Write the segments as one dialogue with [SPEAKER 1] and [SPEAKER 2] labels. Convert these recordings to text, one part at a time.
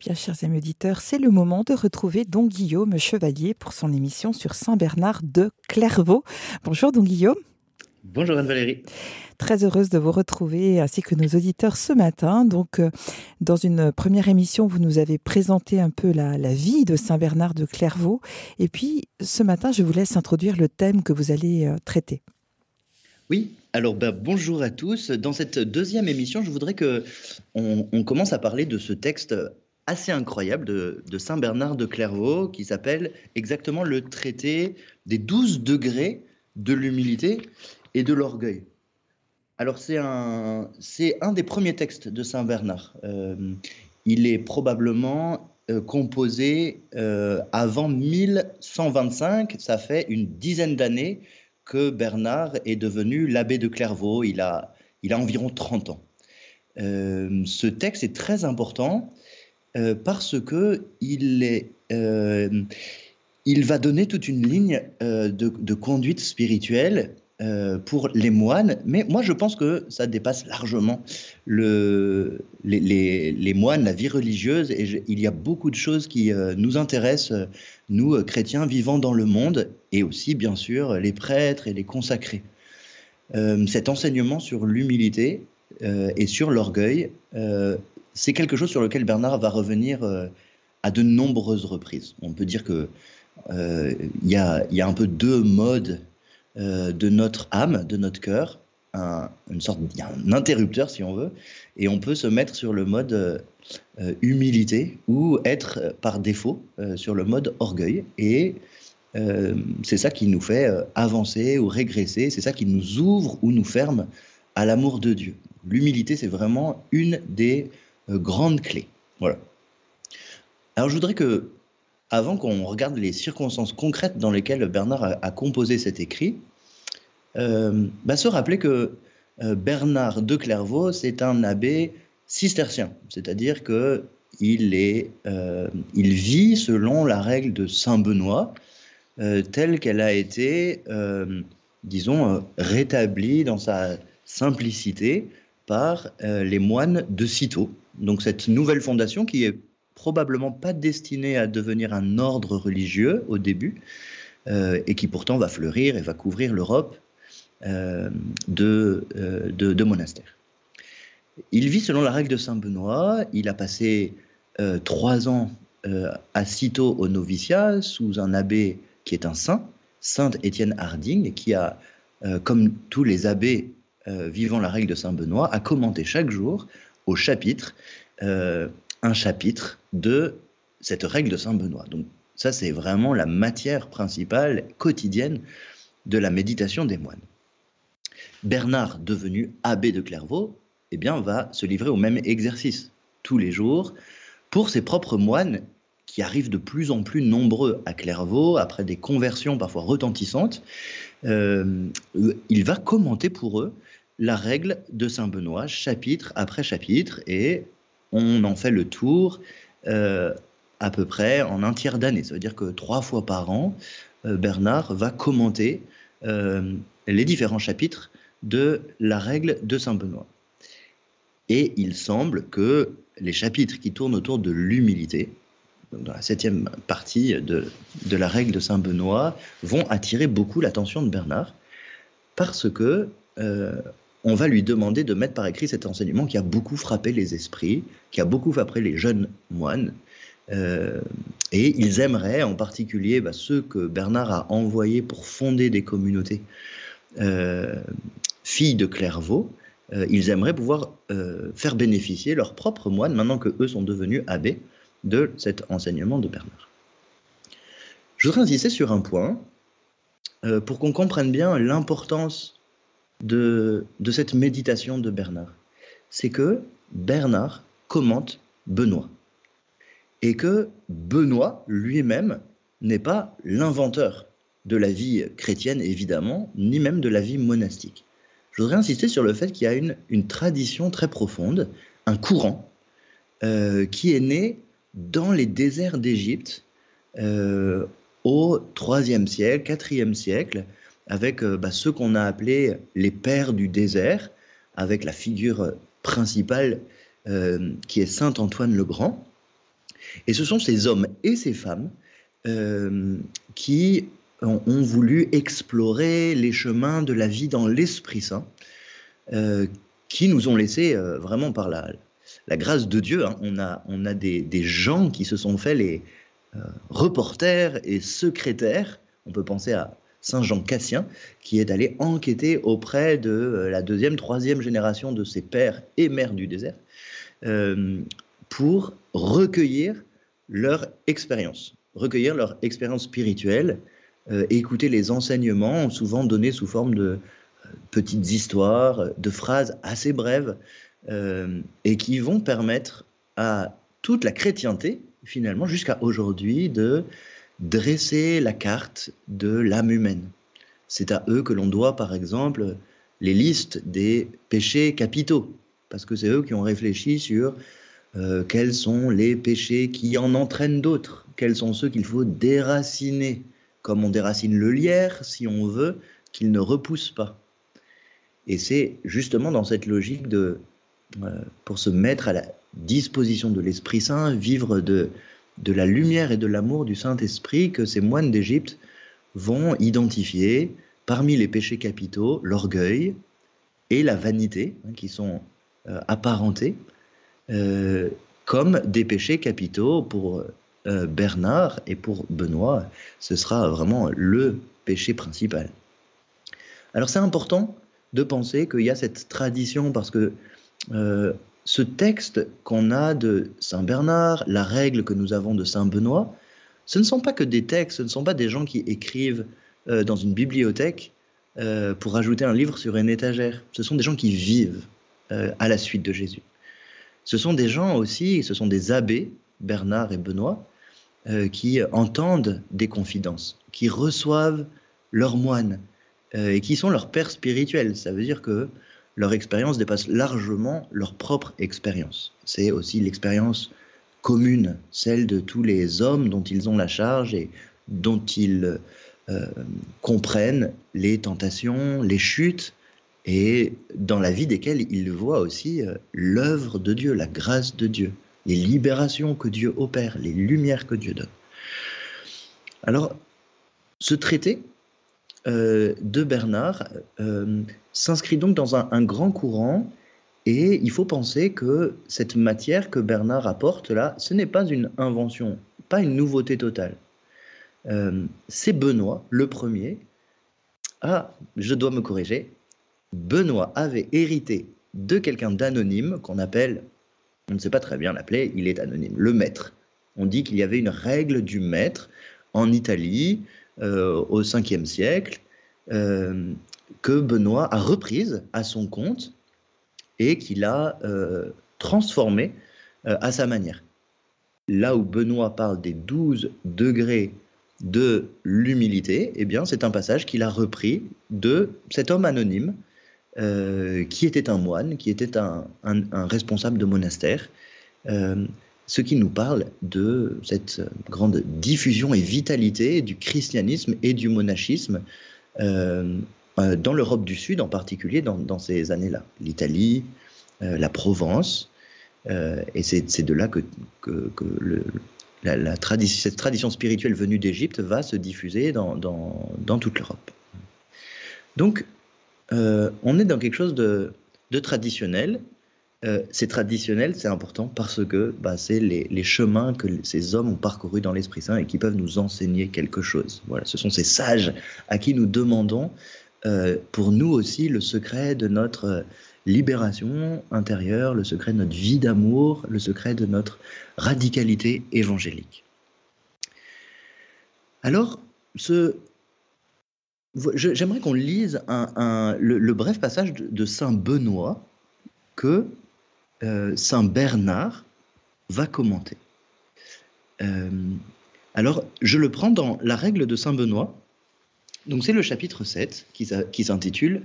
[SPEAKER 1] Bien, chers amis auditeurs, c'est le moment de retrouver Don Guillaume Chevalier pour son émission sur Saint-Bernard de Clairvaux. Bonjour Don Guillaume.
[SPEAKER 2] Bonjour Anne-Valérie.
[SPEAKER 1] Très heureuse de vous retrouver ainsi que nos auditeurs ce matin. Donc, euh, dans une première émission, vous nous avez présenté un peu la, vie de Saint-Bernard de Clairvaux. Et puis, ce matin, je vous laisse introduire le thème que vous allez euh, traiter.
[SPEAKER 2] Oui, alors ben, bonjour à tous. Dans cette deuxième émission, je voudrais que on, commence à parler de ce texte assez incroyable de, Saint Bernard de Clairvaux qui s'appelle exactement le traité des 12 degrés de l'humilité et de l'orgueil. Alors c'est un, un des premiers textes de Saint Bernard. Euh, il est probablement euh, composé euh, avant 1125, ça fait une dizaine d'années que Bernard est devenu l'abbé de Clairvaux, il a, il a environ 30 ans. ce texte est très important parce que il est, il va donner toute une ligne de, de, conduite spirituelle euh, pour les moines, mais moi je pense que ça dépasse largement le, les, moines, la vie religieuse, et il y a beaucoup de choses qui euh, nous intéressent, nous euh, chrétiens vivant dans le monde, et aussi bien sûr les prêtres et les consacrés. cet enseignement sur l'humilité et sur l'orgueil, c'est quelque chose sur lequel Bernard va revenir à de nombreuses reprises. On peut dire que il y, a, un peu deux modes euh, de notre âme, de notre cœur, un, une sorte, un interrupteur si on veut, et on peut se mettre sur le mode euh, humilité ou être par défaut euh, sur le mode orgueil. Et c'est ça qui nous fait avancer ou régresser, c'est ça qui nous ouvre ou nous ferme à l'amour de Dieu. L'humilité, c'est vraiment une des grandes clés. Voilà. Alors je voudrais que avant qu'on regarde les circonstances concrètes dans lesquelles Bernard a, composé cet écrit, euh, bah, se rappeler que euh, Bernard de Clairvaux, c'est un abbé cistercien, c'est-à-dire que il, est, euh, il vit selon la règle de Saint Benoît, telle qu'elle a été, disons, rétablie dans sa simplicité par les moines de Cîteaux. Donc cette nouvelle fondation qui est probablement pas destiné à devenir un ordre religieux au début, euh, et qui pourtant va fleurir et va couvrir l'Europe euh, euh, de, de, monastères. Il vit selon la règle de Saint Benoît. Il a passé trois ans à Cîteaux au noviciat sous un abbé qui est un saint, Saint Étienne Harding, qui a, comme tous les abbés vivant la règle de Saint Benoît, a commenté chaque jour au chapitre un chapitre de cette règle de Saint Benoît. Donc ça, c'est vraiment la matière principale quotidienne de la méditation des moines. Bernard, devenu abbé de Clairvaux, eh bien, va se livrer au même exercice tous les jours pour ses propres moines qui arrivent de plus en plus nombreux à Clairvaux après des conversions parfois retentissantes. Euh, il va commenter pour eux la règle de Saint Benoît, chapitre après chapitre, et on en fait le tour euh, à peu près en un tiers d'année. Ça veut dire que trois fois par an, euh, Bernard va commenter euh, les différents chapitres de la règle de Saint Benoît. Et il semble que les chapitres qui tournent autour de l'humilité, dans la septième partie de, de, la règle de Saint Benoît, vont attirer beaucoup l'attention de Bernard, parce que on va lui demander de mettre par écrit cet enseignement qui a beaucoup frappé les esprits, qui a beaucoup frappé les jeunes moines. Euh, et ils aimeraient, en particulier bah, ceux que Bernard a envoyés pour fonder des communautés euh, filles de Clairvaux, euh, ils aimeraient pouvoir faire bénéficier leurs propres moines, maintenant que eux sont devenus abbés, de cet enseignement de Bernard. Je voudrais insister sur un point pour qu'on comprenne bien l'importance de, cette méditation de Bernard, c'est que Bernard commente Benoît. Et que Benoît lui-même n'est pas l'inventeur de la vie chrétienne, évidemment, ni même de la vie monastique. Je voudrais insister sur le fait qu'il y a une, tradition très profonde, un courant, euh, qui est né dans les déserts d'Égypte euh, au IIIe siècle, IVe siècle, avec euh, bah, ceux qu'on a appelés les pères du désert, avec la figure principale euh, qui est Saint Antoine le Grand. Et ce sont ces hommes et ces femmes qui ont, voulu explorer les chemins de la vie dans l'Esprit Saint, qui nous ont laissé vraiment par la, grâce de Dieu. Hein. On a, a des, gens qui se sont fait les reporters et secrétaires. On peut penser à Saint Jean Cassien, qui est allé enquêter auprès de euh, la deuxième, troisième génération de ses pères et mères du désert, euh, pour recueillir leur expérience, recueillir leur expérience spirituelle, euh, écouter les enseignements, souvent donnés sous forme de petites histoires, de phrases assez brèves, et qui vont permettre à toute la chrétienté, finalement, jusqu'à aujourd'hui, de dresser la carte de l'âme humaine. C'est à eux que l'on doit, par exemple, les listes des péchés capitaux, parce que c'est eux qui ont réfléchi sur euh, quels sont les péchés qui en entraînent d'autres, quels sont ceux qu'il faut déraciner, comme on déracine le lierre, si on veut qu'il ne repousse pas. Et c'est justement dans cette logique de, euh, pour se mettre à la disposition de l'Esprit Saint, vivre de, de la lumière et de l'amour du Saint-Esprit que ces moines d'Égypte vont identifier parmi les péchés capitaux l'orgueil et la vanité, hein, qui sont euh, apparentés, euh, comme des péchés capitaux pour euh, Bernard et pour Benoît. Ce sera vraiment le péché principal. Alors c'est important de penser qu'il y a cette tradition parce que ce texte qu'on a de Saint Bernard, la règle que nous avons de Saint Benoît, ce ne sont pas que des textes, ce ne sont pas des gens qui écrivent euh, dans une bibliothèque euh, pour ajouter un livre sur une étagère. Ce sont des gens qui vivent euh, à la suite de Jésus. Ce sont des gens aussi, ce sont des abbés, Bernard et Benoît, qui entendent des confidences, qui reçoivent leurs moines et qui sont leurs pères spirituels. Ça veut dire que leur expérience dépasse largement leur propre expérience. C'est aussi l'expérience commune, celle de tous les hommes dont ils ont la charge et dont ils euh, comprennent les tentations, les chutes, et dans la vie desquelles ils voient aussi euh, l'œuvre de Dieu, la grâce de Dieu, les libérations que Dieu opère, les lumières que Dieu donne. Alors, ce traité, euh, de Bernard euh, s'inscrit donc dans un, grand courant et il faut penser que cette matière que Bernard apporte là, ce n'est pas une invention, pas une nouveauté totale. Euh, c'est Benoît, le premier. Ah, je dois me corriger. Benoît avait hérité de quelqu'un d'anonyme qu'on appelle, on ne sait pas très bien l'appeler, il est anonyme, le maître. On dit qu'il y avait une règle du maître en Italie au 5e siècle, euh, que Benoît a reprise à son compte et qu'il a euh, transformé à sa manière. Là où Benoît parle des 12 degrés de l'humilité, eh bien, c'est un passage qu'il a repris de cet homme anonyme qui était un moine, qui était un, responsable de monastère, ce qui nous parle de cette grande diffusion et vitalité du christianisme et du monachisme euh, euh, dans l'Europe du Sud, en particulier dans, ces années-là. L'Italie, euh, la Provence, et c'est de là que, cette tradition spirituelle venue d'Égypte va se diffuser dans, toute l'Europe. Donc, on est dans quelque chose de traditionnel, euh, c'est traditionnel, c'est important parce que bah, c'est les, chemins que ces hommes ont parcourus dans l'Esprit Saint et qui peuvent nous enseigner quelque chose. Voilà, ce sont ces sages à qui nous demandons euh, pour nous aussi le secret de notre euh, libération intérieure, le secret de notre vie d'amour, le secret de notre radicalité évangélique. Alors, j'aimerais qu'on lise le, bref passage de Saint Benoît que euh, Saint Bernard va commenter. Euh, alors, je le prends dans la règle de Saint Benoît. Donc, c'est le chapitre 7 qui, s'intitule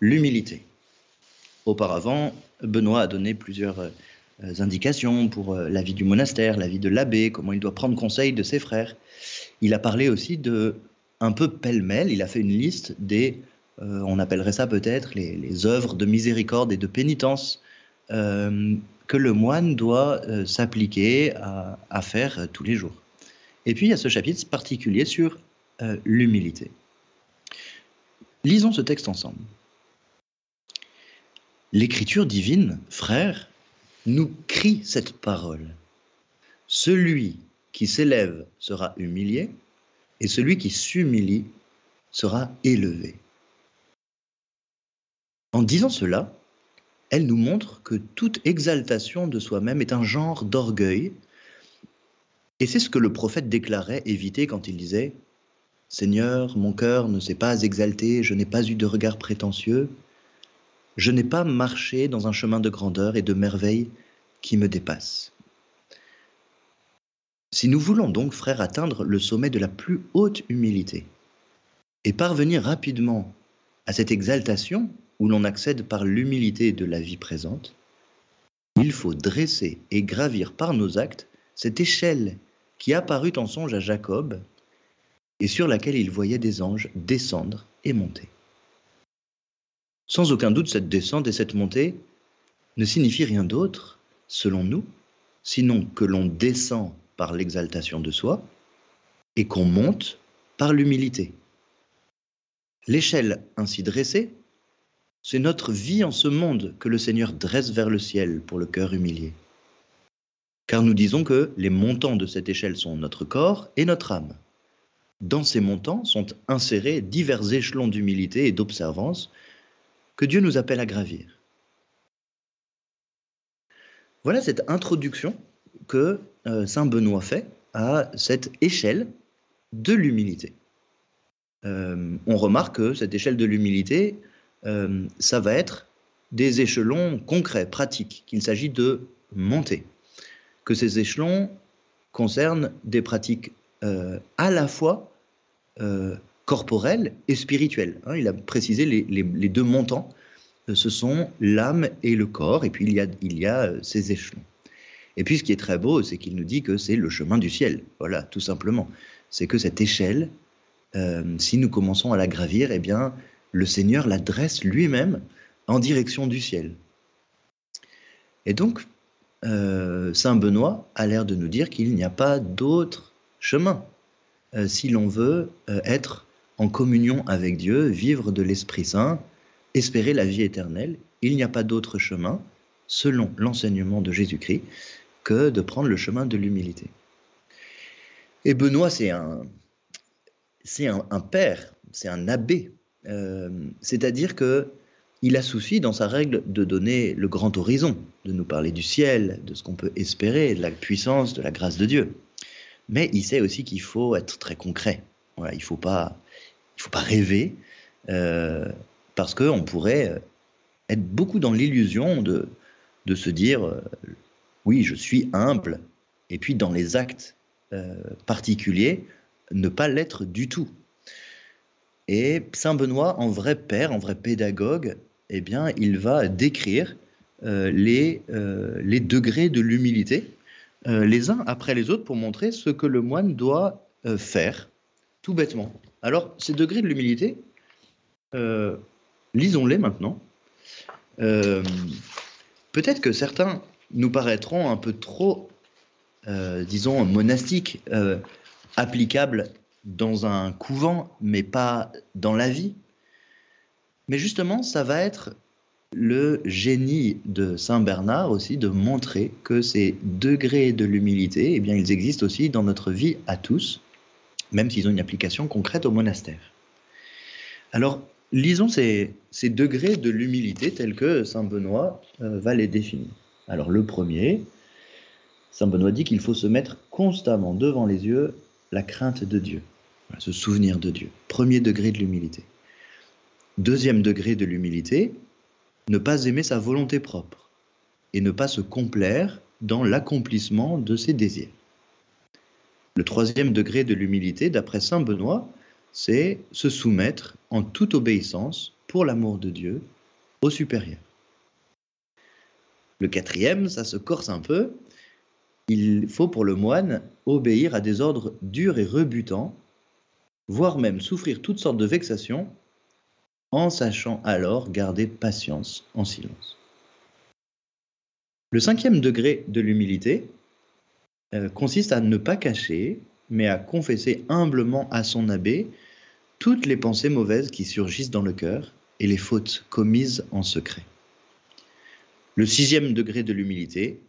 [SPEAKER 2] L'humilité. Auparavant, Benoît a donné plusieurs euh, indications pour la vie du monastère, la vie de l'abbé, comment il doit prendre conseil de ses frères. Il a parlé aussi de, un peu pêle-mêle, il a fait une liste des, on appellerait ça peut-être les, les, œuvres de miséricorde et de pénitence que le moine doit euh, s'appliquer à, faire euh, tous les jours. Et puis il y a ce chapitre particulier sur euh, l'humilité. Lisons ce texte ensemble. L'écriture divine, frère, nous crie cette parole. Celui qui s'élève sera humilié, et celui qui s'humilie sera élevé. En disant cela, elle nous montre que toute exaltation de soi-même est un genre d'orgueil. Et c'est ce que le prophète déclarait éviter quand il disait Seigneur, mon cœur ne s'est pas exalté, je n'ai pas eu de regard prétentieux, je n'ai pas marché dans un chemin de grandeur et de merveille qui me dépasse. Si nous voulons donc, frères, atteindre le sommet de la plus haute humilité et parvenir rapidement à cette exaltation où l'on accède par l'humilité de la vie présente, il faut dresser et gravir par nos actes cette échelle qui apparut en songe à Jacob et sur laquelle il voyait des anges descendre et monter. Sans aucun doute, cette descente et cette montée ne signifient rien d'autre, selon nous, sinon que l'on descend par l'exaltation de soi et qu'on monte par l'humilité. L'échelle ainsi dressée c'est notre vie en ce monde que le Seigneur dresse vers le ciel pour le cœur humilié. Car nous disons que les montants de cette échelle sont notre corps et notre âme. Dans ces montants sont insérés divers échelons d'humilité et d'observance que Dieu nous appelle à gravir. Voilà cette introduction que euh, Saint Benoît fait à cette échelle de l'humilité. Euh, on remarque que cette échelle de l'humilité, euh, ça va être des échelons concrets, pratiques, qu'il s'agit de monter. Que ces échelons concernent des pratiques euh, à la fois euh, corporelles et spirituelles. Hein. il a précisé les, deux montants, ce sont l'âme et le corps, et puis il y a, il y a ces échelons. Et puis ce qui est très beau, c'est qu'il nous dit que c'est le chemin du ciel. Voilà, tout simplement. C'est que cette échelle, si nous commençons à la gravir, eh bien, le Seigneur la dresse lui-même en direction du ciel. Et donc, euh, Saint Benoît a l'air de nous dire qu'il n'y a pas d'autre chemin euh, si l'on veut euh, être en communion avec Dieu, vivre de l'Esprit Saint, espérer la vie éternelle. Il n'y a pas d'autre chemin, selon l'enseignement de Jésus-Christ, que de prendre le chemin de l'humilité. Et Benoît, c'est un, c'est un père, c'est un abbé euh, c'est-à-dire que il a souci dans sa règle de donner le grand horizon, de nous parler du ciel, de ce qu'on peut espérer, de la puissance, de la grâce de Dieu. Mais il sait aussi qu'il faut être très concret. Il ne faut, pas, rêver, euh, parce qu'on pourrait être beaucoup dans l'illusion de, se dire euh, oui, je suis humble, et puis dans les actes particuliers, ne pas l'être du tout. Et Saint Benoît, en vrai père, en vrai pédagogue, eh bien, il va décrire euh, les, euh, les degrés de l'humilité, euh, les uns après les autres, pour montrer ce que le moine doit faire, tout bêtement. Alors, ces degrés de l'humilité, lisons-les maintenant. Peut-être que certains nous paraîtront un peu trop, disons, monastiques, applicables dans un couvent, mais pas dans la vie. Mais justement, ça va être le génie de Saint Bernard aussi de montrer que ces degrés de l'humilité, eh bien, ils existent aussi dans notre vie à tous, même s'ils ont une application concrète au monastère. Alors, lisons ces, degrés de l'humilité tels que Saint Benoît euh, va les définir. Alors, le premier, Saint Benoît dit qu'il faut se mettre constamment devant les yeux la crainte de Dieu se souvenir de Dieu. Premier degré de l'humilité. Deuxième degré de l'humilité, ne pas aimer sa volonté propre et ne pas se complaire dans l'accomplissement de ses désirs. Le troisième degré de l'humilité, d'après Saint Benoît, c'est se soumettre en toute obéissance pour l'amour de Dieu au supérieur. Le quatrième, ça se corse un peu, il faut pour le moine obéir à des ordres durs et rebutants voire même souffrir toutes sortes de vexations, en sachant alors garder patience en silence. Le cinquième degré de l'humilité euh, consiste à ne pas cacher, mais à confesser humblement à son abbé toutes les pensées mauvaises qui surgissent dans le cœur et les fautes commises en secret. Le sixième degré de l'humilité,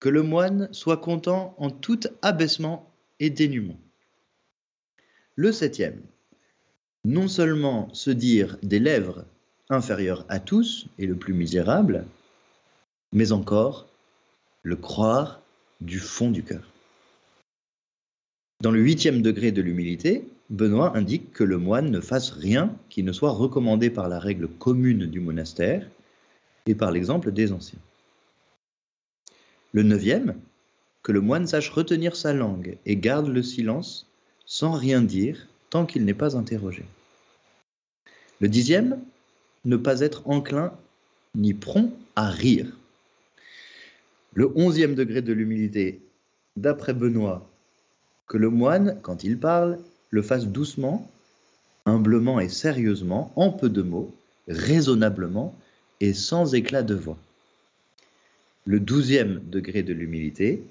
[SPEAKER 2] que le moine soit content en tout abaissement et dénuement. Le septième, non seulement se dire des lèvres inférieures à tous et le plus misérable, mais encore le croire du fond du cœur. Dans le huitième degré de l'humilité, Benoît indique que le moine ne fasse rien qui ne soit recommandé par la règle commune du monastère et par l'exemple des anciens. Le neuvième, que le moine sache retenir sa langue et garde le silence sans rien dire tant qu'il n'est pas interrogé. Le dixième, ne pas être enclin ni prompt à rire. Le onzième degré de l'humilité, d'après Benoît, que le moine, quand il parle, le fasse doucement, humblement et sérieusement, en peu de mots, raisonnablement et sans éclat de voix le douzième degré de l'humilité,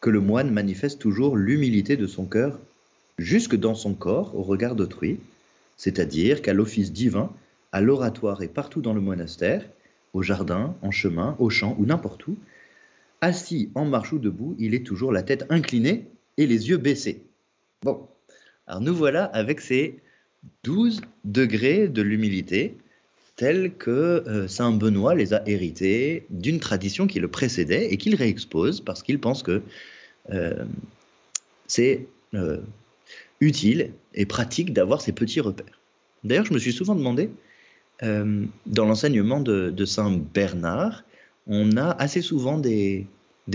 [SPEAKER 2] que le moine manifeste toujours l'humilité de son cœur jusque dans son corps au regard d'autrui, c'est-à-dire qu'à l'office divin, à l'oratoire et partout dans le monastère, au jardin, en chemin, au champ ou n'importe où, assis en marche ou debout, il est toujours la tête inclinée et les yeux baissés. Bon, alors nous voilà avec ces douze degrés de l'humilité tels que euh, Saint Benoît les a hérités d'une tradition qui le précédait et qu'il réexpose parce qu'il pense que euh, c'est euh, utile et pratique d'avoir ces petits repères. D'ailleurs, je me suis souvent demandé, dans l'enseignement de, Saint Bernard, on a assez souvent des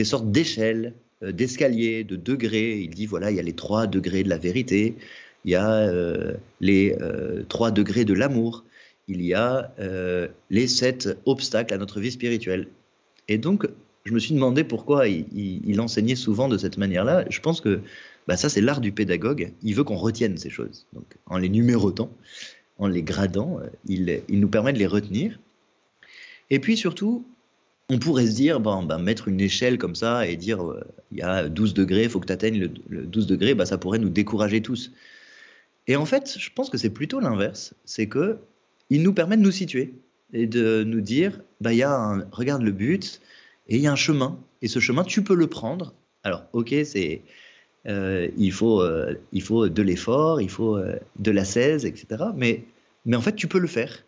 [SPEAKER 2] sortes d'échelles, d'escaliers, de degrés. Il dit, voilà, il y a les trois degrés de la vérité, il y a les trois degrés de l'amour il y a euh, les sept obstacles à notre vie spirituelle. Et donc, je me suis demandé pourquoi il, enseignait souvent de cette manière-là. Je pense que bah, ça, c'est l'art du pédagogue. Il veut qu'on retienne ces choses. Donc, en les numérotant, en les gradant, euh, il, nous permet de les retenir. Et puis surtout, on pourrait se dire, bon, bah, mettre une échelle comme ça et dire, euh, il y a 12 degrés, il faut que tu atteignes le, le, 12 degrés, bah, ça pourrait nous décourager tous. Et en fait, je pense que c'est plutôt l'inverse. C'est que il nous permet de nous situer et de nous dire, bah, y a regarde le but, et il y a un chemin, et ce chemin, tu peux le prendre. Alors, ok, c'est, euh, il, faut, euh, il faut de l'effort, il faut euh, de la 16, etc. Mais, mais en fait, tu peux le faire.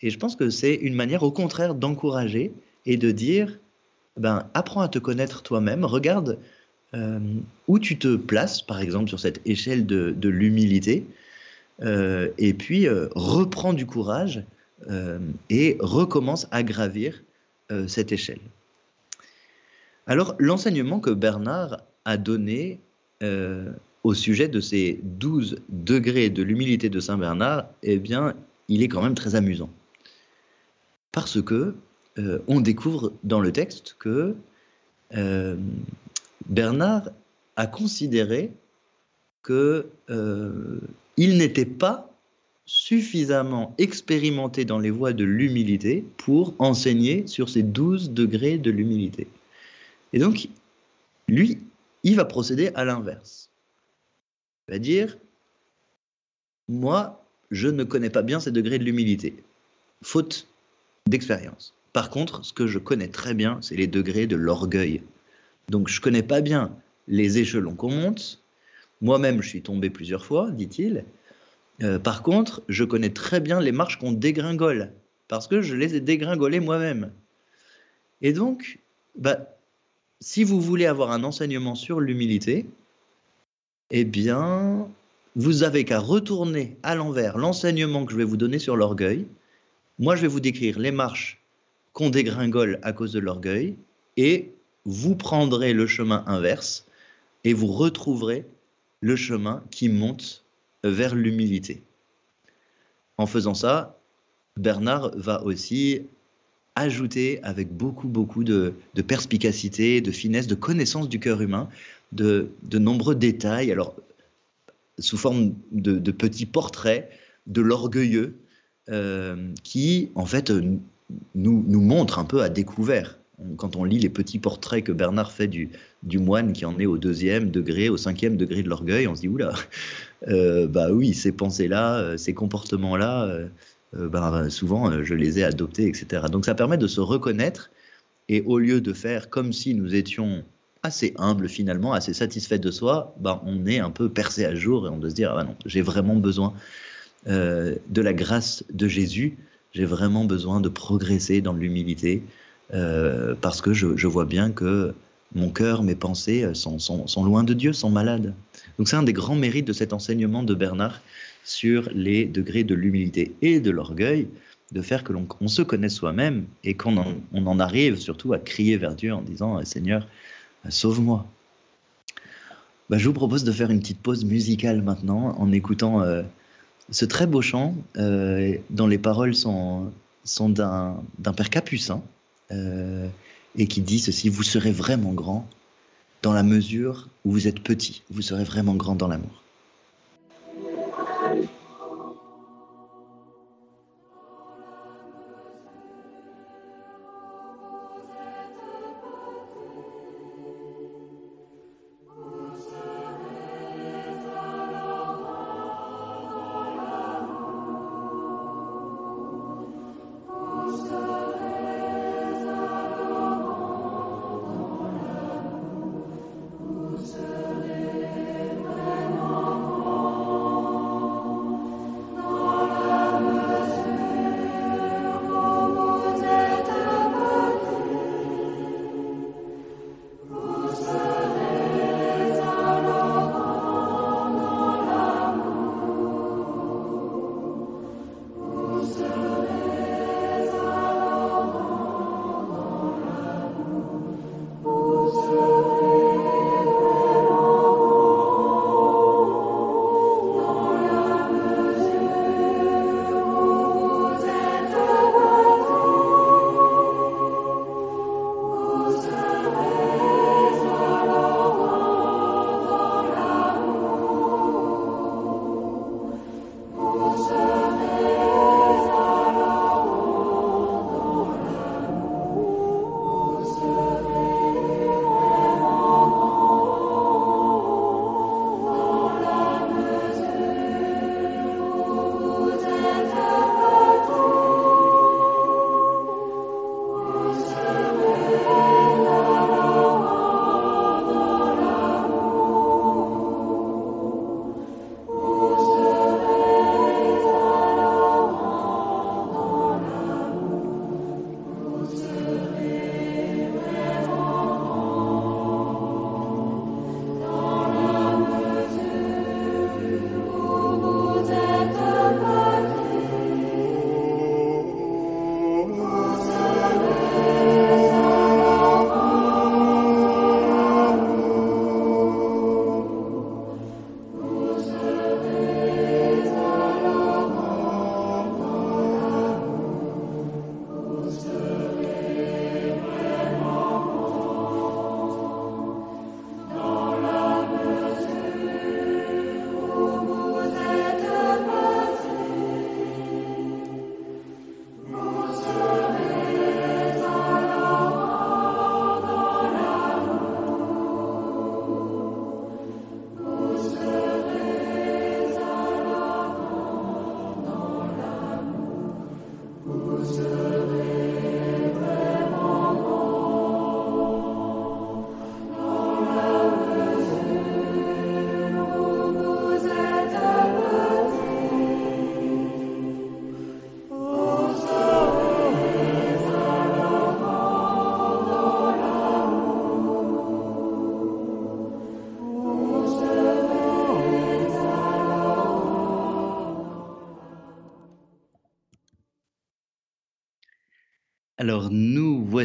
[SPEAKER 2] Et je pense que c'est une manière, au contraire, d'encourager et de dire, ben, apprends à te connaître toi-même, regarde où tu te places, par exemple, sur cette échelle de, de l'humilité, et puis euh, reprend du courage euh, et recommence à gravir cette échelle. Alors l'enseignement que Bernard a donné au sujet de ces douze degrés de l'humilité de Saint Bernard, eh bien, il est quand même très amusant. Parce que on découvre dans le texte que Bernard a considéré que il n'était pas suffisamment expérimenté dans les voies de l'humilité pour enseigner sur ces douze degrés de l'humilité. Et donc, lui, il va procéder à l'inverse. Il va dire, moi, je ne connais pas bien ces degrés de l'humilité, faute d'expérience. Par contre, ce que je connais très bien, c'est les degrés de l'orgueil. Donc, je ne connais pas bien les échelons qu'on monte, moi-même, je suis tombé plusieurs fois, dit-il. Euh, par contre, je connais très bien les marches qu'on dégringole, parce que je les ai dégringolées moi-même. Et donc, bah, si vous voulez avoir un enseignement sur l'humilité, eh bien, vous avez qu'à retourner à l'envers l'enseignement que je vais vous donner sur l'orgueil. Moi, je vais vous décrire les marches qu'on dégringole à cause de l'orgueil, et vous prendrez le chemin inverse, et vous retrouverez le chemin qui monte vers l'humilité. En faisant ça, Bernard va aussi ajouter avec beaucoup, beaucoup de, perspicacité, de finesse, de connaissance du cœur humain, de, nombreux détails, alors sous forme de, petits portraits de l'orgueilleux, euh, qui en fait nous, nous montrent un peu à découvert quand on lit les petits portraits que Bernard fait du, moine qui en est au deuxième degré, au cinquième degré de l'orgueil, on se dit oula, euh, bah oui, ces pensées-là, euh, ces comportements-là, euh, bah, souvent je les ai adoptés, etc. Donc ça permet de se reconnaître et au lieu de faire comme si nous étions assez humbles finalement, assez satisfaits de soi, bah, on est un peu percé à jour et on doit se dire ah non, j'ai vraiment besoin de la grâce de Jésus, j'ai vraiment besoin de progresser dans l'humilité parce que je, vois bien que mon cœur, mes pensées euh, sont, loin de Dieu, sont malades. Donc c'est un des grands mérites de cet enseignement de Bernard sur les degrés de l'humilité et de l'orgueil, de faire que l'on se connaisse soi-même et qu'on en, arrive surtout à crier vers Dieu en disant Seigneur, sauve-moi. Bah, je vous propose de faire une petite pause musicale maintenant en écoutant euh, ce très beau chant euh, dont les paroles sont, sont d'un père capucin et qui dit ceci, vous serez vraiment grand dans la mesure où vous êtes petit, vous serez vraiment grand dans l'amour.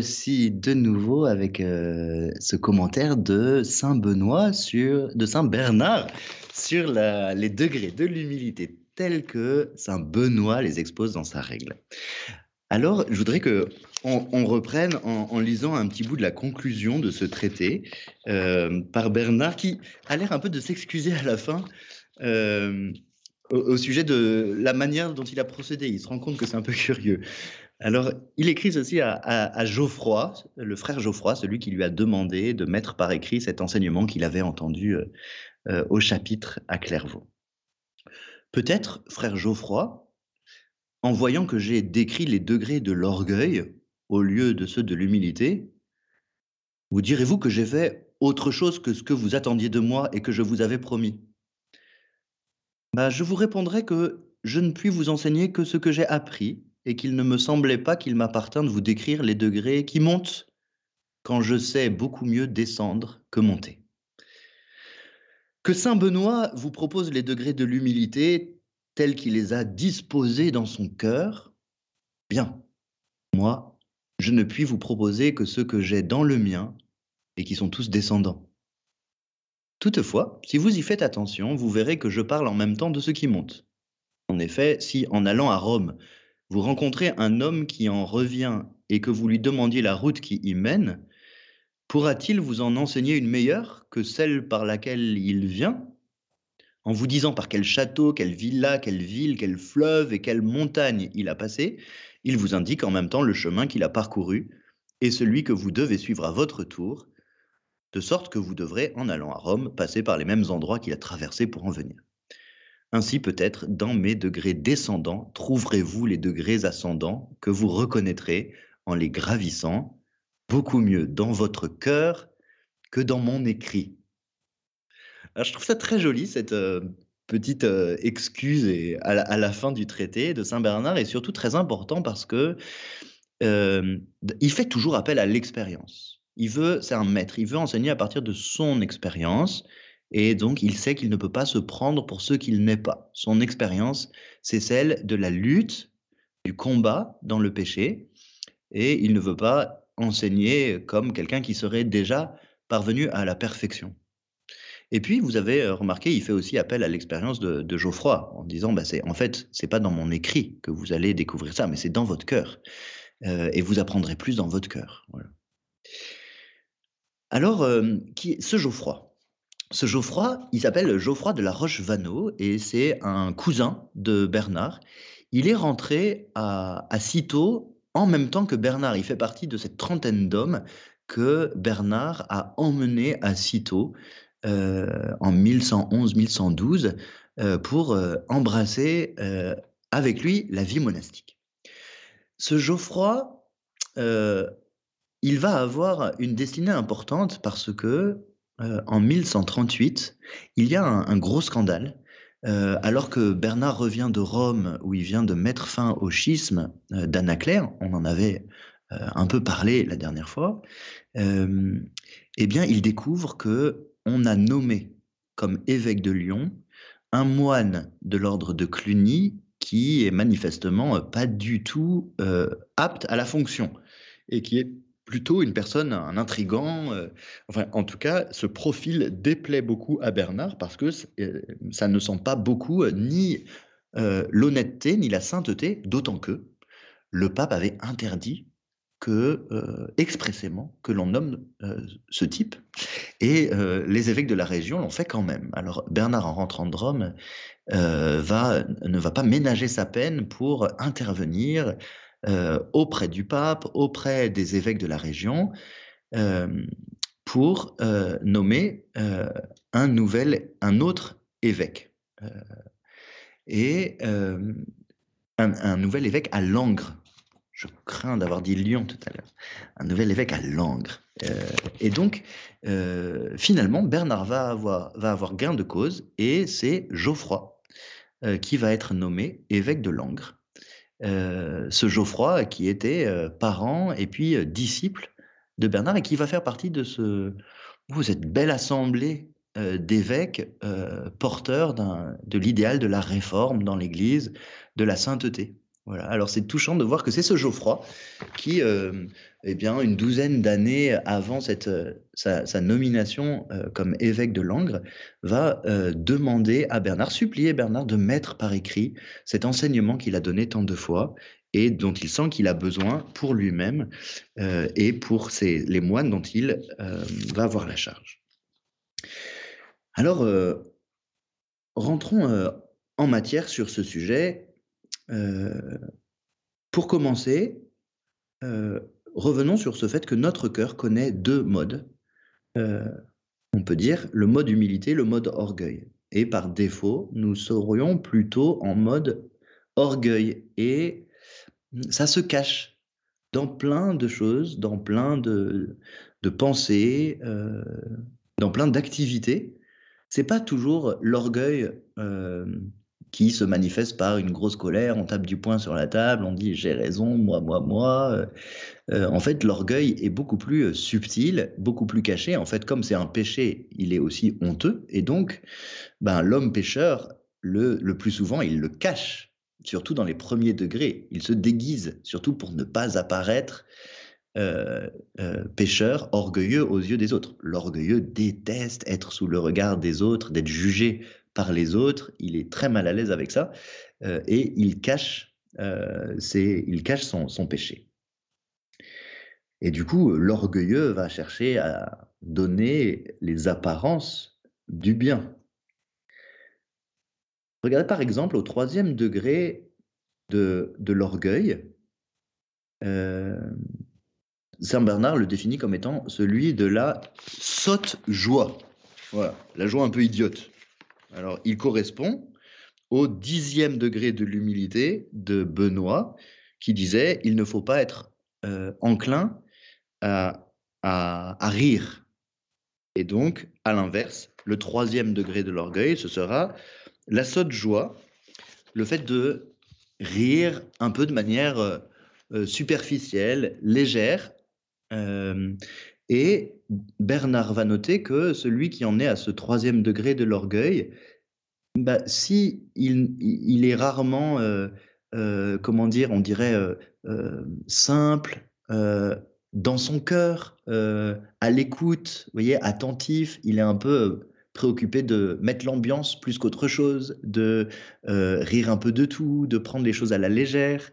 [SPEAKER 2] Voici de nouveau avec euh, ce commentaire de Saint Benoît sur, de Saint Bernard sur les degrés de l'humilité tels que Saint Benoît les expose dans sa règle. Alors je voudrais que on, reprenne en, lisant un petit bout de la conclusion de ce traité euh, par Bernard qui a l'air un peu de s'excuser à la fin. Euh, au, sujet de la manière dont il a procédé. Il se rend compte que c'est un peu curieux. Alors, il écrit ceci à, Geoffroy, le frère Geoffroy, celui qui lui a demandé de mettre par écrit cet enseignement qu'il avait entendu euh, euh, au chapitre à Clairvaux. Peut-être, frère Geoffroy, en voyant que j'ai décrit les degrés de l'orgueil au lieu de ceux de l'humilité, vous direz-vous que j'ai fait autre chose que ce que vous attendiez de moi et que je vous avais promis? Bah, Je vous répondrai que je ne puis vous enseigner que ce que j'ai appris et qu'il ne me semblait pas qu'il m'appartint de vous décrire les degrés qui montent quand je sais beaucoup mieux descendre que monter. Que Saint Benoît vous propose les degrés de l'humilité tels qu'il les a disposés dans son cœur, bien, moi, je ne puis vous proposer que ceux que j'ai dans le mien et qui sont tous descendants. Toutefois, si vous y faites attention, vous verrez que je parle en même temps de ceux qui montent. En effet, si en allant à Rome, vous rencontrez un homme qui en revient et que vous lui demandiez la route qui y mène, pourra-t-il vous en enseigner une meilleure que celle par laquelle il vient En vous disant par quel château, quelle villa, quelle ville, quel fleuve et quelle montagne il a passé, il vous indique en même temps le chemin qu'il a parcouru et celui que vous devez suivre à votre tour, de sorte que vous devrez, en allant à Rome, passer par les mêmes endroits qu'il a traversés pour en venir. Ainsi peut-être, dans mes degrés descendants, trouverez-vous les degrés ascendants que vous reconnaîtrez en les gravissant, beaucoup mieux dans votre cœur que dans mon écrit. je trouve ça très joli, cette euh, petite euh, excuse et à, la, fin du traité de Saint Bernard, et surtout très important parce que euh, il fait toujours appel à l'expérience. Il veut, c'est un maître, il veut enseigner à partir de son expérience, et donc, il sait qu'il ne peut pas se prendre pour ce qu'il n'est pas. Son expérience, c'est celle de la lutte, du combat dans le péché, et il ne veut pas enseigner comme quelqu'un qui serait déjà parvenu à la perfection. Et puis, vous avez euh, remarqué, il fait aussi appel à l'expérience de, Geoffroy, en disant, bah, en fait, c'est pas dans mon écrit que vous allez découvrir ça, mais c'est dans votre cœur. Euh, et vous apprendrez plus dans votre cœur. Alors, euh, qui, ce Geoffroy, ce Geoffroy, il s'appelle Geoffroy de la Roche-Vanneau et c'est un cousin de Bernard. Il est rentré à, Cîteaux en même temps que Bernard. Il fait partie de cette trentaine d'hommes que Bernard a emmené à Cîteaux euh, en 1111-1112 euh, pour euh, embrasser avec lui la vie monastique. Ce Geoffroy, il va avoir une destinée importante parce que euh, en 1138, il y a un, gros scandale. Euh, alors que Bernard revient de Rome, où il vient de mettre fin au schisme euh, on en avait un peu parlé la dernière fois, eh bien, il découvre que on a nommé comme évêque de Lyon un moine de l'ordre de Cluny qui est manifestement pas du tout apte à la fonction et qui est plutôt une personne, un intrigant. Euh, enfin, en tout cas, ce profil déplaît beaucoup à Bernard parce que euh, ça ne sent pas beaucoup euh, ni l'honnêteté ni la sainteté, d'autant que le pape avait interdit expressément que l'on nomme ce type et les évêques de la région l'ont fait quand même. Alors Bernard en rentrant de Rome ne va pas ménager sa peine pour intervenir euh, auprès du pape, auprès des évêques de la région, euh, pour euh, nommer un nouvel, un autre évêque. et un, nouvel évêque à Langres. Je crains d'avoir dit Lyon tout à l'heure. Un nouvel évêque à Langres. et donc, finalement, Bernard va avoir, va avoir gain de cause et c'est Geoffroy qui va être nommé évêque de Langres. Euh, ce Geoffroy qui était euh, parent et puis euh, disciple de Bernard et qui va faire partie de ce, cette belle assemblée d'évêques porteurs de l'idéal de la réforme dans l'Église, de la sainteté. Voilà. Alors c'est touchant de voir que c'est ce Geoffroy qui, euh, eh bien, une douzaine d'années avant cette, euh, sa, nomination euh, comme évêque de Langres, va demander à Bernard, supplier Bernard de mettre par écrit cet enseignement qu'il a donné tant de fois et dont il sent qu'il a besoin pour lui-même et pour les moines dont il va avoir la charge. Alors, rentrons en matière sur ce sujet euh, pour commencer, revenons sur ce fait que notre cœur connaît deux modes. on peut dire le mode humilité, le mode orgueil. Et par défaut, nous serions plutôt en mode orgueil. Et ça se cache dans plein de choses, dans plein de, pensées, euh, dans plein d'activités. C'est pas toujours l'orgueil euh, qui se manifeste par une grosse colère, on tape du poing sur la table, on dit j'ai raison, moi, moi, moi. Euh, en fait, l'orgueil est beaucoup plus subtil, beaucoup plus caché. En fait, comme c'est un péché, il est aussi honteux. Et donc, ben, l'homme pécheur, le, le plus souvent, il le cache surtout dans les premiers degrés. Il se déguise, surtout pour ne pas apparaître euh, euh, pécheur, orgueilleux aux yeux des autres. L'orgueilleux déteste être sous le regard des autres, d'être jugé par les autres. Il est très mal à l'aise avec ça euh, et il cache, son, son péché. Et du coup, l'orgueilleux va chercher à donner les apparences du bien. Regardez par exemple au troisième degré de, l'orgueil. Euh, Saint Bernard le définit comme étant celui de la sotte joie. Voilà, la joie un peu idiote. Alors, il correspond au dixième degré de l'humilité de Benoît, qui disait il ne faut pas être euh, enclin à, rire. Et donc, à l'inverse, le troisième degré de l'orgueil, ce sera la sotte joie, le fait de rire un peu de manière euh, euh, superficielle, légère. Et Bernard va noter que celui qui en est à ce troisième degré de l'orgueil, bah, si il, est rarement, comment dire, on dirait simple, dans son cœur, à l'écoute, voyez, attentif, il est un peu préoccupé de mettre l'ambiance plus qu'autre chose, de euh, rire un peu de tout, de prendre les choses à la légère,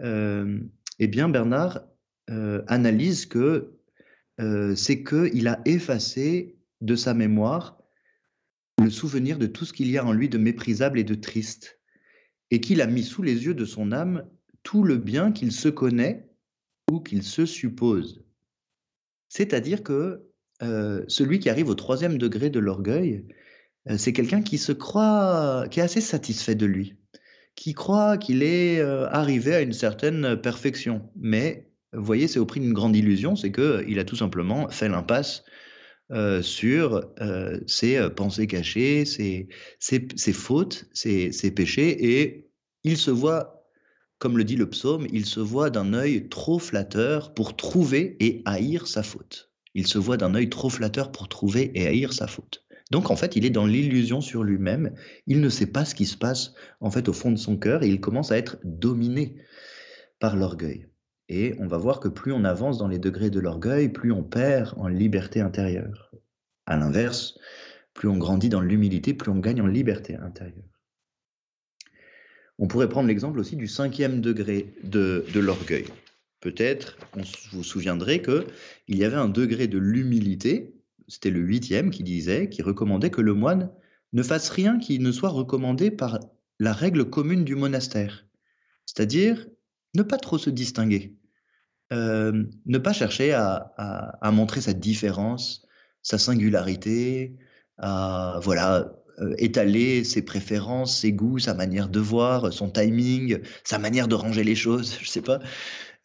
[SPEAKER 2] euh, eh bien Bernard euh, analyse que c'est qu'il a effacé de sa mémoire le souvenir de tout ce qu'il y a en lui de méprisable et de triste, et qu'il a mis sous les yeux de son âme tout le bien qu'il se connaît ou qu'il se suppose. C'est-à-dire que euh, celui qui arrive au troisième degré de l'orgueil, euh, c'est quelqu'un qui se croit, qui est assez satisfait de lui, qui croit qu'il est euh, arrivé à une certaine perfection. Mais, vous voyez, c'est au prix d'une grande illusion, c'est qu'il a tout simplement fait l'impasse sur ses pensées cachées, ses, ses fautes, ses, péchés, et il se voit, comme le dit le psaume, il se voit d'un œil trop flatteur pour trouver et haïr sa faute il se voit d'un œil trop flatteur pour trouver et haïr sa faute. Donc en fait, il est dans l'illusion sur lui-même, il ne sait pas ce qui se passe en fait au fond de son cœur et il commence à être dominé par l'orgueil. Et on va voir que plus on avance dans les degrés de l'orgueil, plus on perd en liberté intérieure. À l'inverse, plus on grandit dans l'humilité, plus on gagne en liberté intérieure. On pourrait prendre l'exemple aussi du cinquième degré de, de l'orgueil. Peut-être, on vous souviendrez que il y avait un degré de l'humilité, c'était le huitième qui disait, qui recommandait que le moine ne fasse rien qui ne soit recommandé par la règle commune du monastère. C'est-à-dire ne pas trop se distinguer, euh, ne pas chercher à, montrer sa différence, sa singularité, à voilà euh, étaler ses préférences, ses goûts, sa manière de voir, son timing, sa manière de ranger les choses, je sais pas.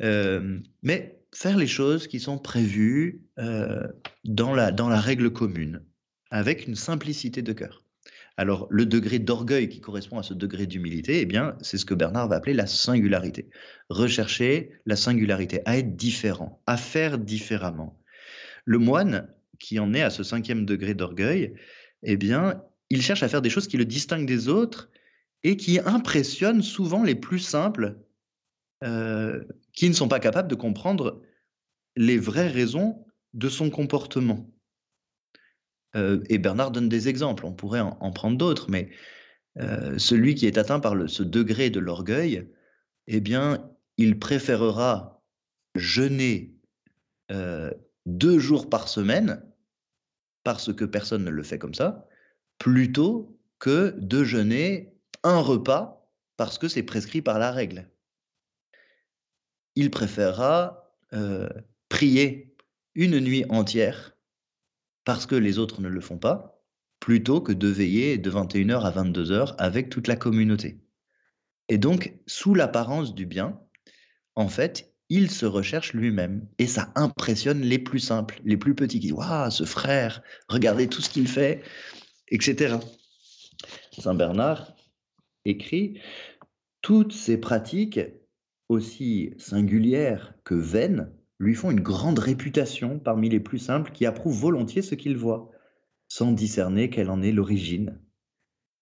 [SPEAKER 2] Euh, mais faire les choses qui sont prévues dans, la, dans la règle commune, avec une simplicité de cœur. Alors, le degré d'orgueil qui correspond à ce degré d'humilité, eh bien, c'est ce que Bernard va appeler la singularité. Rechercher la singularité, à être différent, à faire différemment. Le moine qui en est à ce cinquième degré d'orgueil, eh bien, il cherche à faire des choses qui le distinguent des autres et qui impressionnent souvent les plus simples euh, qui ne sont pas capables de comprendre les vraies raisons de son comportement. Euh, et Bernard donne des exemples, on pourrait en, prendre d'autres, mais euh, celui qui est atteint par ce degré de l'orgueil, eh bien, il préférera jeûner deux jours par semaine, parce que personne ne le fait comme ça, plutôt que de jeûner un repas parce que c'est prescrit par la règle. il préférera euh, prier une nuit entière parce que les autres ne le font pas, plutôt que de veiller de 21h à 22h avec toute la communauté. Et donc, sous l'apparence du bien, en fait, il se recherche lui-même. Et ça impressionne les plus simples, les plus petits, qui disent Waouh, ce frère, regardez tout ce qu'il fait, etc. Saint Bernard écrit Toutes ces pratiques, aussi singulières que vaines, lui font une grande réputation parmi les plus simples qui approuvent volontiers ce qu'ils voient, sans discerner quelle en est l'origine,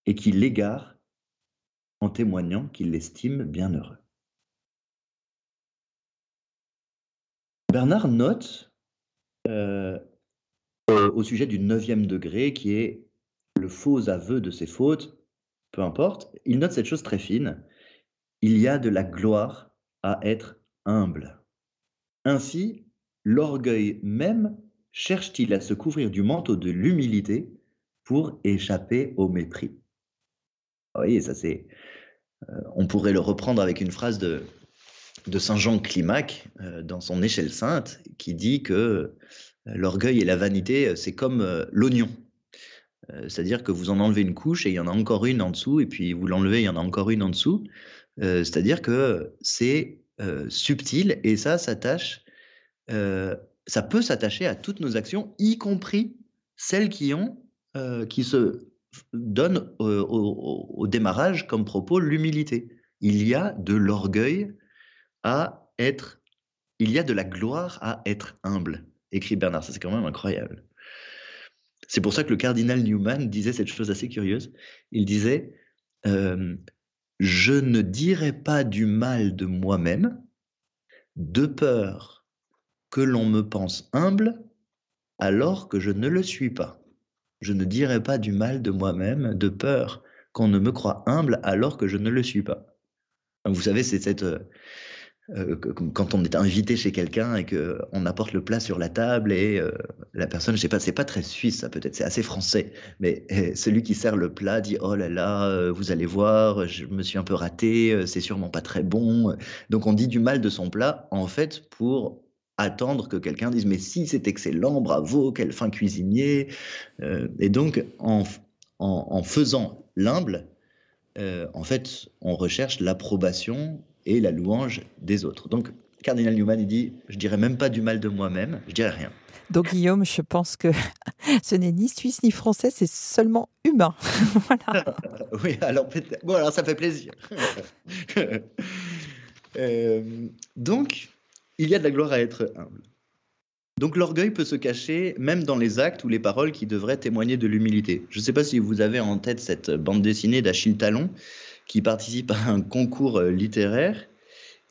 [SPEAKER 2] et qui l'égarent en témoignant qu'il l'estime bien heureux. Bernard note euh, au sujet du neuvième degré, qui est le faux aveu de ses fautes, peu importe, il note cette chose très fine. Il y a de la gloire à être humble. Ainsi, l'orgueil même cherche-t-il à se couvrir du manteau de l'humilité pour échapper au mépris. Vous voyez, ça c'est. Euh, on pourrait le reprendre avec une phrase de, Saint Jean Climac euh, dans son Échelle sainte qui dit que euh, l'orgueil et la vanité, c'est comme l'oignon. C'est-à-dire que vous en enlevez une couche et il y en a encore une en dessous, et puis vous l'enlevez, il y en a encore une en dessous. C'est-à-dire que c'est euh, subtil et ça s'attache, euh, ça peut s'attacher à toutes nos actions, y compris celles qui ont, euh, qui se donnent au, démarrage comme propos l'humilité. Il y a de l'orgueil à être, il y a de la gloire à être humble, écrit Bernard. Ça c'est quand même incroyable. C'est pour ça que le cardinal Newman disait cette chose assez curieuse. Il disait je ne dirai pas du mal de moi-même, de peur que l'on me pense humble alors que je ne le suis pas. Je ne dirai pas du mal de moi-même, de peur qu'on ne me croit humble alors que je ne le suis pas. Vous savez, c'est cette, euh, euh, quand on est invité chez quelqu'un et qu'on apporte le plat sur la table et euh, la personne, je sais pas, c'est pas très suisse, ça peut-être, c'est assez français, mais eh, celui qui sert le plat dit oh là là, euh, vous allez voir, je me suis un peu raté, c'est sûrement pas très bon. Donc on dit du mal de son plat en fait pour attendre que quelqu'un dise mais si c'est excellent, bravo, quel fin cuisinier. et donc en, en, en faisant l'humble, en fait, on recherche l'approbation et la louange des autres. Donc, Cardinal Newman, il dit, je dirais même pas du mal de moi-même, je dirais rien.
[SPEAKER 1] Donc Guillaume, je pense que ce n'est ni suisse ni français, c'est seulement humain.
[SPEAKER 2] voilà. oui, alors bon, alors ça fait plaisir. Euh, donc, il y a de la gloire à être humble. Donc l'orgueil peut se cacher même dans les actes ou les paroles qui devraient témoigner de l'humilité. Je ne sais pas si vous avez en tête cette bande dessinée d'Achille Talon qui participe à un concours euh, littéraire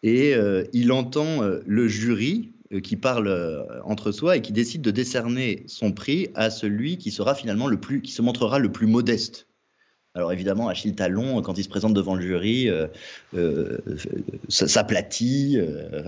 [SPEAKER 2] et euh, il entend euh, le jury qui parle entre soi et qui décide de décerner son prix à celui qui sera finalement le plus, qui se montrera le plus modeste. Alors évidemment, Achille Talon, quand il se présente devant le jury, s'aplatit,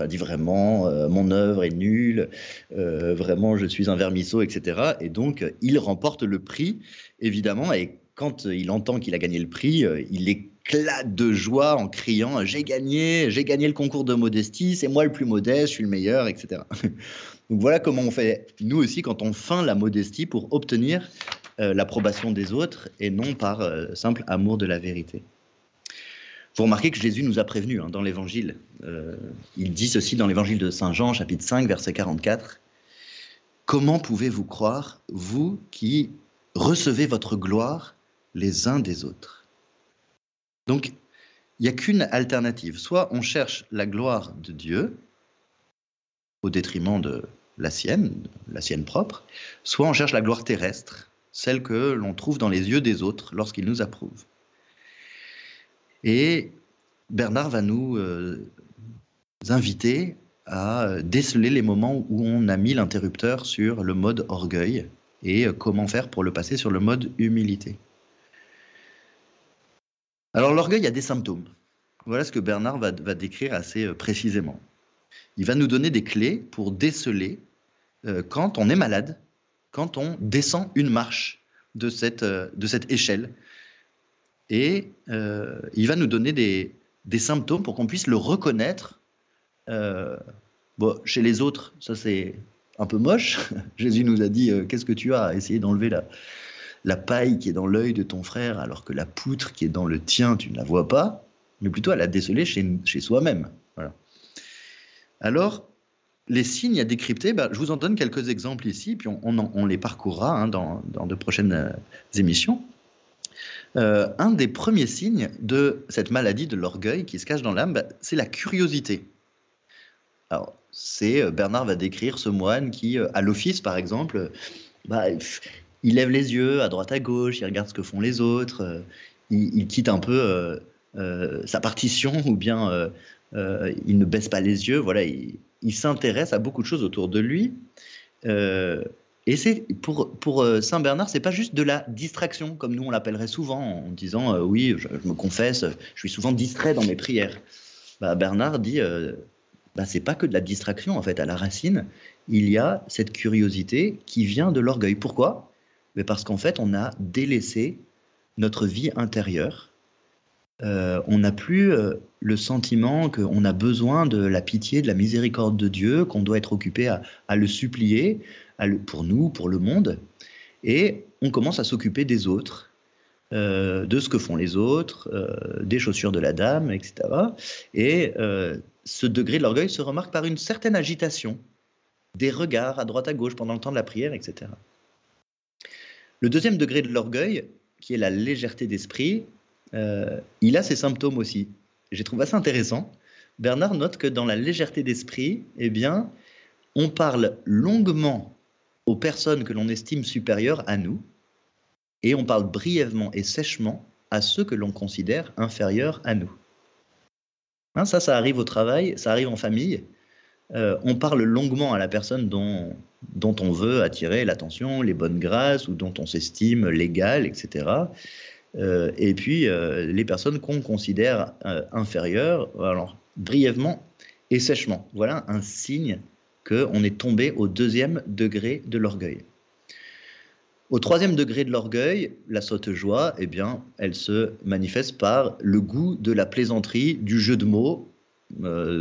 [SPEAKER 2] dit vraiment mon œuvre est nulle, vraiment je suis un vermisseau, etc. Et donc il remporte le prix, évidemment, et quand il entend qu'il a gagné le prix, il est éclate de joie en criant J'ai gagné, j'ai gagné le concours de modestie, c'est moi le plus modeste, je suis le meilleur, etc. Donc voilà comment on fait, nous aussi, quand on feint la modestie pour obtenir euh, l'approbation des autres et non par euh, simple amour de la vérité. Vous remarquez que Jésus nous a prévenus hein, dans l'évangile. Euh, il dit ceci dans l'évangile de Saint Jean, chapitre 5, verset 44. Comment pouvez-vous croire, vous qui recevez votre gloire les uns des autres? Donc, il n'y a qu'une alternative. Soit on cherche la gloire de Dieu au détriment de la sienne, la sienne propre, soit on cherche la gloire terrestre, celle que l'on trouve dans les yeux des autres lorsqu'ils nous approuvent. Et Bernard va nous euh, inviter à déceler les moments où on a mis l'interrupteur sur le mode orgueil et comment faire pour le passer sur le mode humilité. Alors l'orgueil a des symptômes. Voilà ce que Bernard va, décrire assez euh, précisément. Il va nous donner des clés pour déceler euh, quand on est malade, quand on descend une marche de cette, euh, échelle. Et il va nous donner des, symptômes pour qu'on puisse le reconnaître bon, chez les autres, ça c'est un peu moche. Jésus nous a dit Qu'est-ce que tu as Essayer d'enlever la, la paille qui est dans l'œil de ton frère, alors que la poutre qui est dans le tien, tu ne la vois pas, mais plutôt à la déceler chez, chez soi-même. Alors, les signes à décrypter, bah, je vous en donne quelques exemples ici, puis on, les parcourra hein, dans, de prochaines euh, émissions. Euh, un des premiers signes de cette maladie de l'orgueil qui se cache dans l'âme, bah, c'est la curiosité. Alors, c'est euh, Bernard va décrire ce moine qui, à l'office par exemple, bah, il lève les yeux à droite à gauche, il regarde ce que font les autres, il, quitte un peu sa partition ou bien il ne baisse pas les yeux. Voilà, il, s'intéresse à beaucoup de choses autour de lui. Euh, et c'est pour, euh, Saint Bernard, c'est pas juste de la distraction, comme nous on l'appellerait souvent en disant euh, oui, je, me confesse, je suis souvent distrait dans mes prières. Bah, Bernard dit bah, c'est pas que de la distraction en fait. À la racine, il y a cette curiosité qui vient de l'orgueil. Pourquoi? Mais parce qu'en fait, on a délaissé notre vie intérieure euh, on n'a plus euh, le sentiment qu'on a besoin de la pitié, de la miséricorde de Dieu, qu'on doit être occupé à, le supplier pour nous, pour le monde. Et on commence à s'occuper des autres, euh, de ce que font les autres, des chaussures de la dame, etc. Et ce degré de l'orgueil se remarque par une certaine agitation, des regards à droite à gauche pendant le temps de la prière, etc. Le deuxième degré de l'orgueil, qui est la légèreté d'esprit, euh, il a ses symptômes aussi. J'ai trouvé assez intéressant. Bernard note que dans la légèreté d'esprit, eh bien, on parle longuement aux personnes que l'on estime supérieures à nous, et on parle brièvement et sèchement à ceux que l'on considère inférieurs à nous. Hein, ça, ça arrive au travail, ça arrive en famille. Euh, on parle longuement à la personne dont, on veut attirer l'attention, les bonnes grâces, ou dont on s'estime légal, etc. Euh, et puis euh, les personnes qu'on considère inférieures, alors brièvement et sèchement. Voilà un signe qu'on est tombé au deuxième degré de l'orgueil. Au troisième degré de l'orgueil, la saute joie, eh bien, elle se manifeste par le goût de la plaisanterie, du jeu de mots,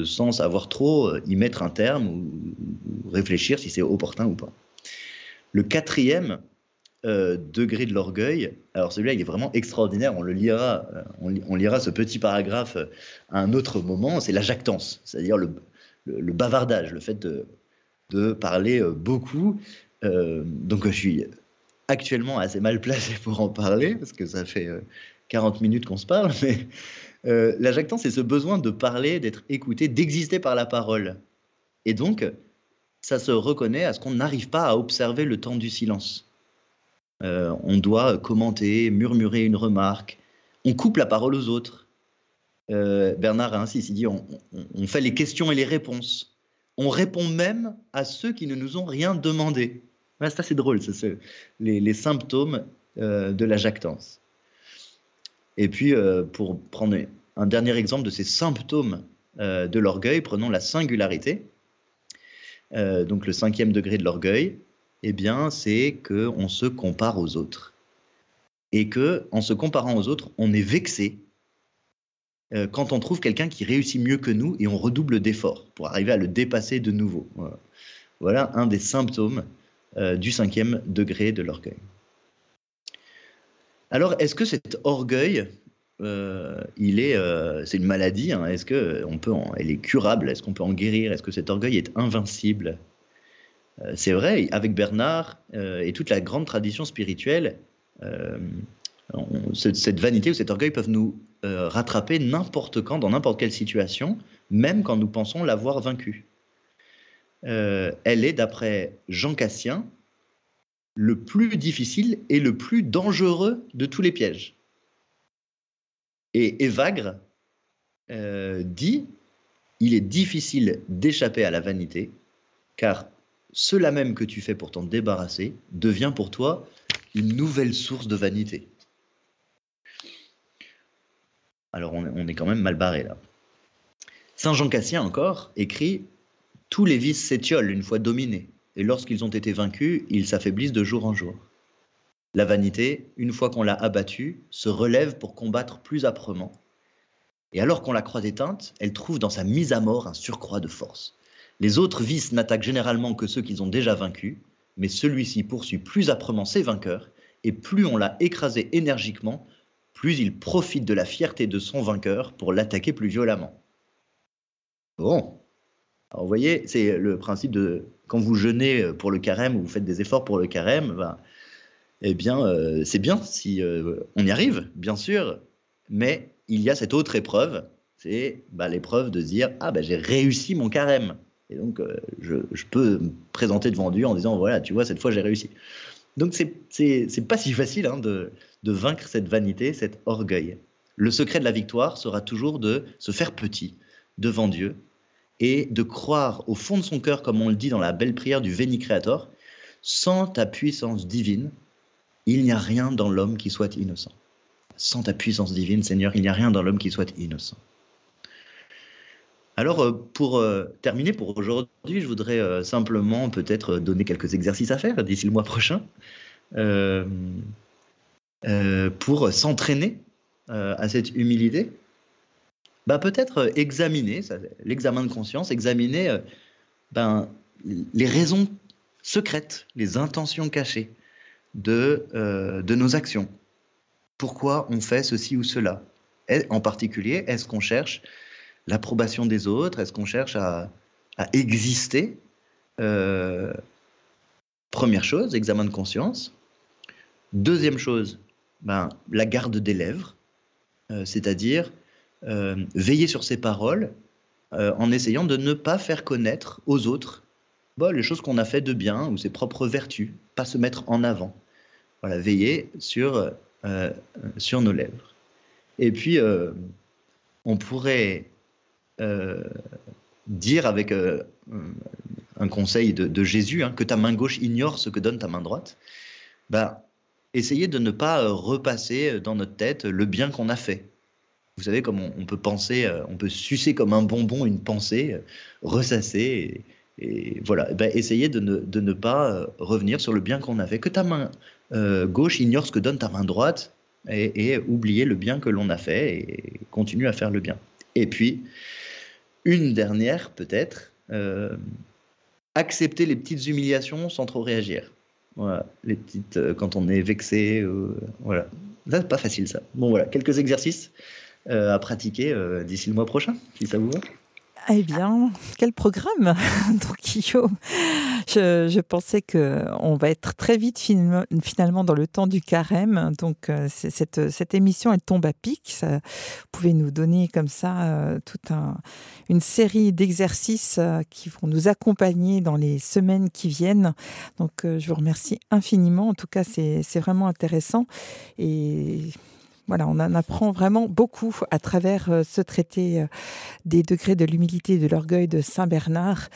[SPEAKER 2] sans savoir trop y mettre un terme ou réfléchir si c'est opportun ou pas. Le quatrième euh, degré de l'orgueil. Alors celui-là, il est vraiment extraordinaire. On le lira, euh, on, lira ce petit paragraphe euh, à un autre moment. C'est la jactance, c'est-à-dire le, bavardage, le fait de, parler beaucoup. donc je suis actuellement assez mal placé pour en parler parce que ça fait 40 minutes qu'on se parle. Mais la jactance, c'est ce besoin de parler, d'être écouté, d'exister par la parole. Et donc, ça se reconnaît à ce qu'on n'arrive pas à observer le temps du silence. Euh, on doit commenter, murmurer une remarque, on coupe la parole aux autres. Euh, Bernard insiste, il dit on, fait les questions et les réponses. On répond même à ceux qui ne nous ont rien demandé. c'est assez drôle, c'est les, symptômes euh, de la jactance. Et puis, pour prendre un dernier exemple de ces symptômes de l'orgueil, prenons la singularité. donc le cinquième degré de l'orgueil, eh bien, c'est qu'on se compare aux autres. Et que, en se comparant aux autres, on est vexé euh, quand on trouve quelqu'un qui réussit mieux que nous et on redouble d'efforts pour arriver à le dépasser de nouveau. Voilà, un des symptômes euh, du cinquième degré de l'orgueil. Alors, est-ce que cet orgueil, euh, il est, c'est une maladie hein? Est-ce que on peut, elle est curable Est-ce qu'on peut en guérir Est-ce que cet orgueil est invincible? Euh, c'est vrai, avec Bernard euh, et toute la grande tradition spirituelle, euh, cette vanité ou cet orgueil peuvent nous rattraper n'importe quand, dans n'importe quelle situation, même quand nous pensons l'avoir vaincu. elle est, d'après Jean Cassien, le plus difficile et le plus dangereux de tous les pièges. Et Évagre dit il est difficile d'échapper à la vanité, car cela même que tu fais pour t'en débarrasser devient pour toi une nouvelle source de vanité. Alors on, est quand même mal barré là. Saint Jean Cassien encore écrit Tous les vices s'étiolent une fois dominés, et lorsqu'ils ont été vaincus, ils s'affaiblissent de jour en jour. La vanité, une fois qu'on l'a abattue, se relève pour combattre plus âprement. Et alors qu'on la croit éteinte, elle trouve dans sa mise à mort un surcroît de force. Les autres vices n'attaquent généralement que ceux qu'ils ont déjà vaincus, mais celui-ci poursuit plus âprement ses vainqueurs, et plus on l'a écrasé énergiquement, plus il profite de la fierté de son vainqueur pour l'attaquer plus violemment. Bon. Alors, vous voyez, c'est le principe de quand vous jeûnez pour le carême ou vous faites des efforts pour le carême, ben, eh bien, euh, c'est bien si euh, on y arrive, bien sûr, mais il y a cette autre épreuve, c'est bah, l'épreuve de dire ah ben j'ai réussi mon carême. Et donc euh, je, peux me présenter devant Dieu en disant voilà tu vois cette fois j'ai réussi. Donc c'est pas si facile hein, de, de vaincre cette vanité, cet orgueil. Le secret de la victoire sera toujours de se faire petit devant Dieu et de croire au fond de son cœur, comme on le dit dans la belle prière du Veni Creator, sans ta puissance divine, il n'y a rien dans l'homme qui soit innocent. Sans ta puissance divine, Seigneur, il n'y a rien dans l'homme qui soit innocent. Alors, euh, pour euh, terminer pour aujourd'hui, je voudrais euh, simplement peut-être donner quelques exercices à faire d'ici le mois prochain pour s'entraîner à cette humilité. Bah, peut-être examiner, l'examen de conscience, examiner ben, les raisons secrètes, les intentions cachées de, de nos actions pourquoi on fait ceci ou cela? En particulier, est-ce qu'on cherche l'approbation des autres? Est-ce qu'on cherche à, exister? Euh, Première chose, examen de conscience. Deuxième chose, ben, la garde des lèvres, euh, c'est-à-dire euh, veiller sur ses paroles en essayant de ne pas faire connaître aux autres bon, les choses qu'on a fait de bien ou ses propres vertus, pas se mettre en avant. Voilà, veiller sur euh, sur nos lèvres. Et puis, euh, on pourrait euh, dire avec un conseil de, Jésus, hein, que ta main gauche ignore ce que donne ta main droite, bah, essayez de ne pas repasser dans notre tête le bien qu'on a fait. Vous savez, comme on, peut penser, on peut sucer comme un bonbon une pensée, ressasser, et, voilà. Bah, essayez de ne, de ne, pas revenir sur le bien qu'on a fait. Que ta main euh, gauche ignore ce que donne ta main droite et, oublier le bien que l'on a fait et continue à faire le bien. Et puis, une dernière peut-être, euh, accepter les petites humiliations sans trop réagir. Les petites, euh, quand on est vexé, voilà. c'est pas facile ça. Bon voilà, quelques exercices à pratiquer d'ici le mois prochain, si ça vous va.
[SPEAKER 1] Eh bien, quel programme Donc Guillaume, je, pensais qu'on va être très vite finalement dans le temps du carême. Donc euh, cette, émission, elle tombe à pic. Vous pouvez nous donner comme ça euh, toute une série d'exercices euh, qui vont nous accompagner dans les semaines qui viennent. Donc je vous remercie infiniment. En tout cas, c'est vraiment intéressant. Et voilà, on en apprend vraiment beaucoup à travers euh, ce traité euh, des degrés de l'humilité et de l'orgueil de Saint Bernard.